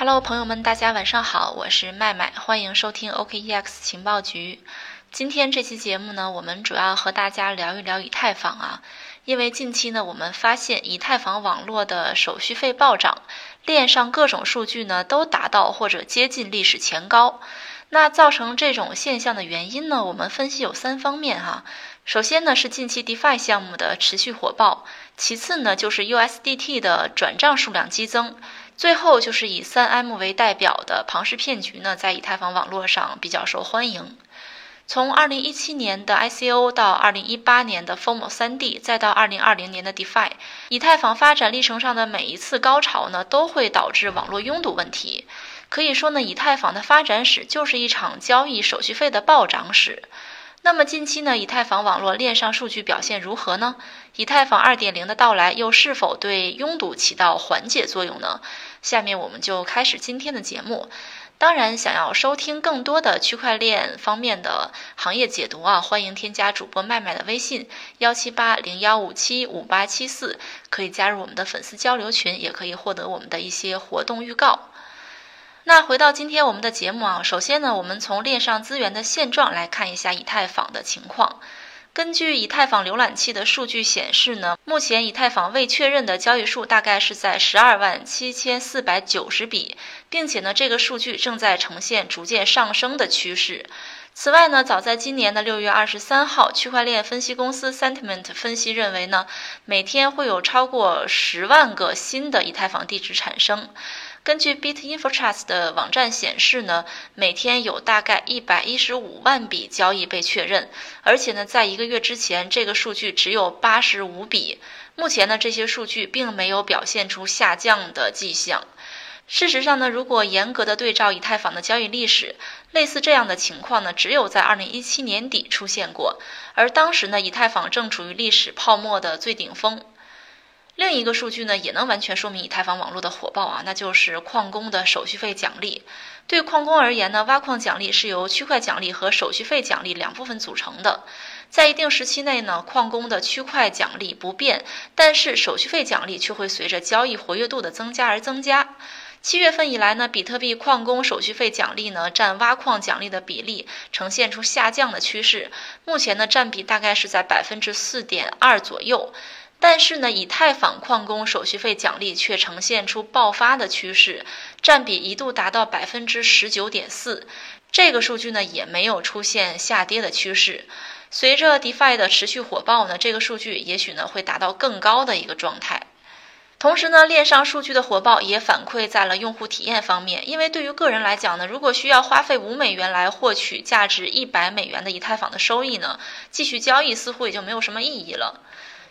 Hello，朋友们，大家晚上好，我是麦麦，欢迎收听 OKEX 情报局。今天这期节目呢，我们主要和大家聊一聊以太坊啊，因为近期呢，我们发现以太坊网络的手续费暴涨，链上各种数据呢都达到或者接近历史前高。那造成这种现象的原因呢，我们分析有三方面哈。首先呢是近期 DeFi 项目的持续火爆，其次呢就是 USDT 的转账数量激增。最后就是以三 M 为代表的庞氏骗局呢，在以太坊网络上比较受欢迎。从二零一七年的 ICO 到二零一八年的 FOMO 三 D，再到二零二零年的 DeFi，以太坊发展历程上的每一次高潮呢，都会导致网络拥堵问题。可以说呢，以太坊的发展史就是一场交易手续费的暴涨史。那么近期呢，以太坊网络链上数据表现如何呢？以太坊二点零的到来又是否对拥堵起到缓解作用呢？下面我们就开始今天的节目。当然，想要收听更多的区块链方面的行业解读啊，欢迎添加主播麦麦的微信幺七八零幺五七五八七四，可以加入我们的粉丝交流群，也可以获得我们的一些活动预告。那回到今天我们的节目啊，首先呢，我们从链上资源的现状来看一下以太坊的情况。根据以太坊浏览器的数据显示呢，目前以太坊未确认的交易数大概是在十二万七千四百九十笔，并且呢，这个数据正在呈现逐渐上升的趋势。此外呢，早在今年的六月二十三号，区块链分析公司 Sentiment 分析认为呢，每天会有超过十万个新的以太坊地址产生。根据 Bitinfo Trust 的网站显示呢，每天有大概一百一十五万笔交易被确认，而且呢，在一个月之前，这个数据只有八十五笔。目前呢，这些数据并没有表现出下降的迹象。事实上呢，如果严格的对照以太坊的交易历史，类似这样的情况呢，只有在二零一七年底出现过，而当时呢，以太坊正处于历史泡沫的最顶峰。另一个数据呢，也能完全说明以太坊网络的火爆啊，那就是矿工的手续费奖励。对矿工而言呢，挖矿奖励是由区块奖励和手续费奖励两部分组成的。在一定时期内呢，矿工的区块奖励不变，但是手续费奖励却会随着交易活跃度的增加而增加。七月份以来呢，比特币矿工手续费奖励呢占挖矿奖励的比例呈现出下降的趋势，目前呢占比大概是在百分之四点二左右。但是呢，以太坊矿工手续费奖励却呈现出爆发的趋势，占比一度达到百分之十九点四。这个数据呢也没有出现下跌的趋势。随着 DeFi 的持续火爆呢，这个数据也许呢会达到更高的一个状态。同时呢，链上数据的火爆也反馈在了用户体验方面，因为对于个人来讲呢，如果需要花费五美元来获取价值一百美元的以太坊的收益呢，继续交易似乎也就没有什么意义了。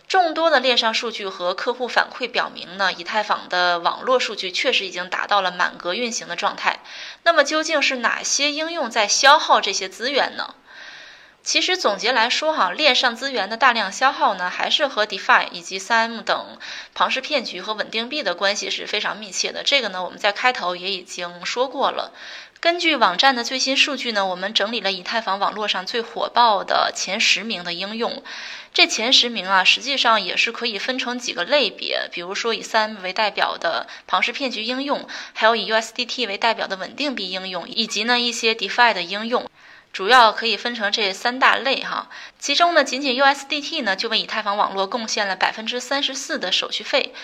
众多的链上数据和客户反馈表明呢，以太坊的网络数据确实已经达到了满格运行的状态。那么究竟是哪些应用在消耗这些资源呢？其实总结来说，哈，链上资源的大量消耗呢，还是和 DeFi 以及 3M 等庞氏骗局和稳定币的关系是非常密切的。这个呢，我们在开头也已经说过了。根据网站的最新数据呢，我们整理了以太坊网络上最火爆的前十名的应用。这前十名啊，实际上也是可以分成几个类别，比如说以 3M 为代表的庞氏骗局应用，还有以 USDT 为代表的稳定币应用，以及呢一些 DeFi 的应用，主要可以分成这三大类哈。其中呢，仅仅 USDT 呢就为以太坊网络贡献了百分之三十四的手续费。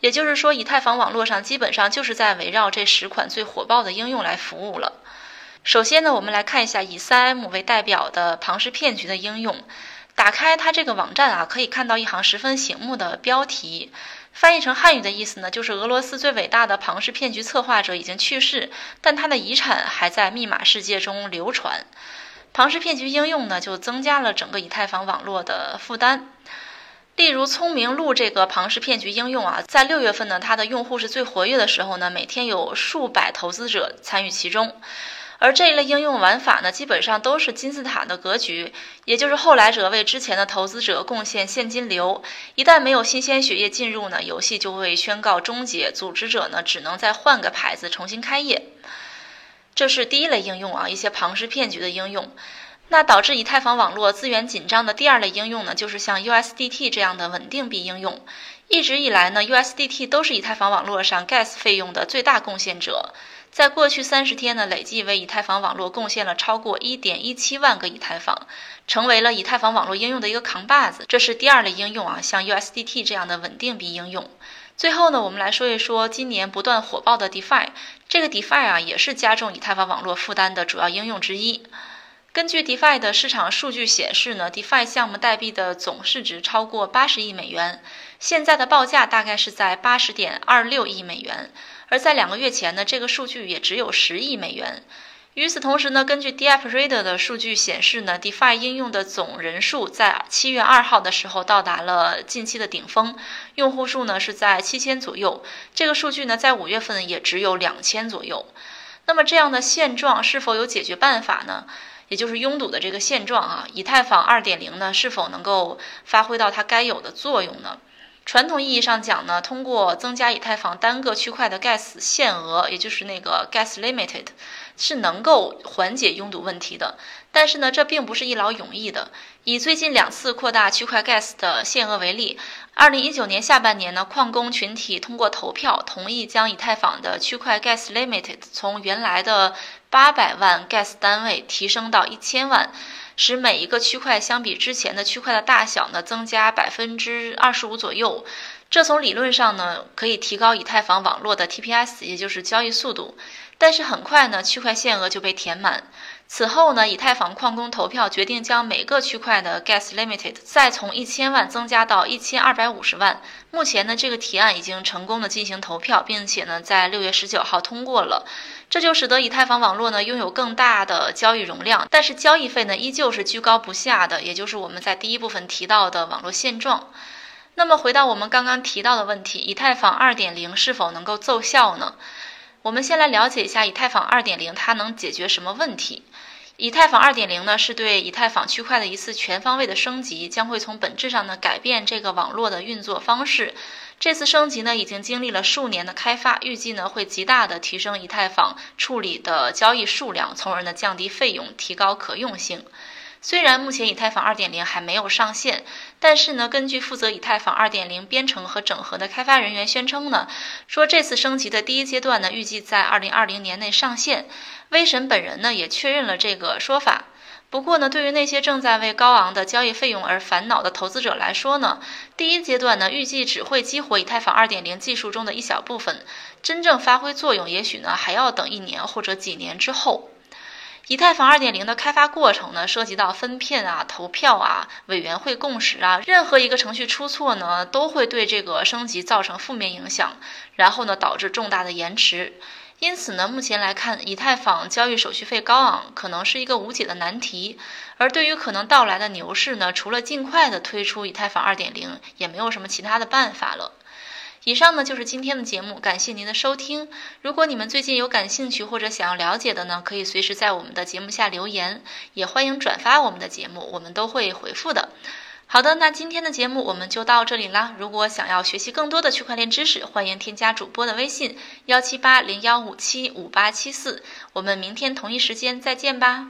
也就是说，以太坊网络上基本上就是在围绕这十款最火爆的应用来服务了。首先呢，我们来看一下以 3M 为代表的庞氏骗局的应用。打开它这个网站啊，可以看到一行十分醒目的标题，翻译成汉语的意思呢，就是俄罗斯最伟大的庞氏骗局策划者已经去世，但他的遗产还在密码世界中流传。庞氏骗局应用呢，就增加了整个以太坊网络的负担。例如，聪明鹿这个庞氏骗局应用啊，在六月份呢，它的用户是最活跃的时候呢，每天有数百投资者参与其中。而这一类应用玩法呢，基本上都是金字塔的格局，也就是后来者为之前的投资者贡献现金流，一旦没有新鲜血液进入呢，游戏就会宣告终结，组织者呢只能再换个牌子重新开业。这是第一类应用啊，一些庞氏骗局的应用。那导致以太坊网络资源紧张的第二类应用呢，就是像 USDT 这样的稳定币应用。一直以来呢，USDT 都是以太坊网络上 Gas 费用的最大贡献者。在过去三十天呢，累计为以太坊网络贡献了超过一点一七万个以太坊，成为了以太坊网络应用的一个扛把子。这是第二类应用啊，像 USDT 这样的稳定币应用。最后呢，我们来说一说今年不断火爆的 DeFi。这个 DeFi 啊，也是加重以太坊网络负担的主要应用之一。根据 DeFi 的市场数据显示呢，DeFi 项目代币的总市值超过八十亿美元，现在的报价大概是在八十点二六亿美元，而在两个月前呢，这个数据也只有十亿美元。与此同时呢，根据 DeFi 的数据显示呢，DeFi 应用的总人数在七月二号的时候到达了近期的顶峰，用户数呢是在七千左右，这个数据呢在五月份也只有两千左右。那么这样的现状是否有解决办法呢？也就是拥堵的这个现状啊，以太坊二点零呢，是否能够发挥到它该有的作用呢？传统意义上讲呢，通过增加以太坊单个区块的 gas 限额，也就是那个 gas limited，是能够缓解拥堵问题的。但是呢，这并不是一劳永逸的。以最近两次扩大区块 gas 的限额为例，二零一九年下半年呢，矿工群体通过投票同意将以太坊的区块 gas limited 从原来的八百万 gas 单位提升到一千万，使每一个区块相比之前的区块的大小呢增加百分之二十五左右。这从理论上呢可以提高以太坊网络的 TPS，也就是交易速度。但是很快呢，区块限额就被填满。此后呢，以太坊矿工投票决定将每个区块的 gas limited 再从一千万增加到一千二百五十万。目前呢，这个提案已经成功的进行投票，并且呢，在六月十九号通过了。这就使得以太坊网络呢拥有更大的交易容量，但是交易费呢依旧是居高不下的，也就是我们在第一部分提到的网络现状。那么回到我们刚刚提到的问题，以太坊二点零是否能够奏效呢？我们先来了解一下以太坊二点零它能解决什么问题。以太坊二点零呢，是对以太坊区块的一次全方位的升级，将会从本质上呢改变这个网络的运作方式。这次升级呢，已经经历了数年的开发，预计呢会极大的提升以太坊处理的交易数量，从而呢降低费用，提高可用性。虽然目前以太坊2.0还没有上线，但是呢，根据负责以太坊2.0编程和整合的开发人员宣称呢，说这次升级的第一阶段呢，预计在2020年内上线。威神本人呢也确认了这个说法。不过呢，对于那些正在为高昂的交易费用而烦恼的投资者来说呢，第一阶段呢预计只会激活以太坊2.0技术中的一小部分，真正发挥作用，也许呢还要等一年或者几年之后。以太坊2.0的开发过程呢，涉及到分片啊、投票啊、委员会共识啊，任何一个程序出错呢，都会对这个升级造成负面影响，然后呢，导致重大的延迟。因此呢，目前来看，以太坊交易手续费高昂，可能是一个无解的难题。而对于可能到来的牛市呢，除了尽快的推出以太坊2.0，也没有什么其他的办法了。以上呢就是今天的节目，感谢您的收听。如果你们最近有感兴趣或者想要了解的呢，可以随时在我们的节目下留言，也欢迎转发我们的节目，我们都会回复的。好的，那今天的节目我们就到这里啦。如果想要学习更多的区块链知识，欢迎添加主播的微信幺七八零幺五七五八七四。我们明天同一时间再见吧。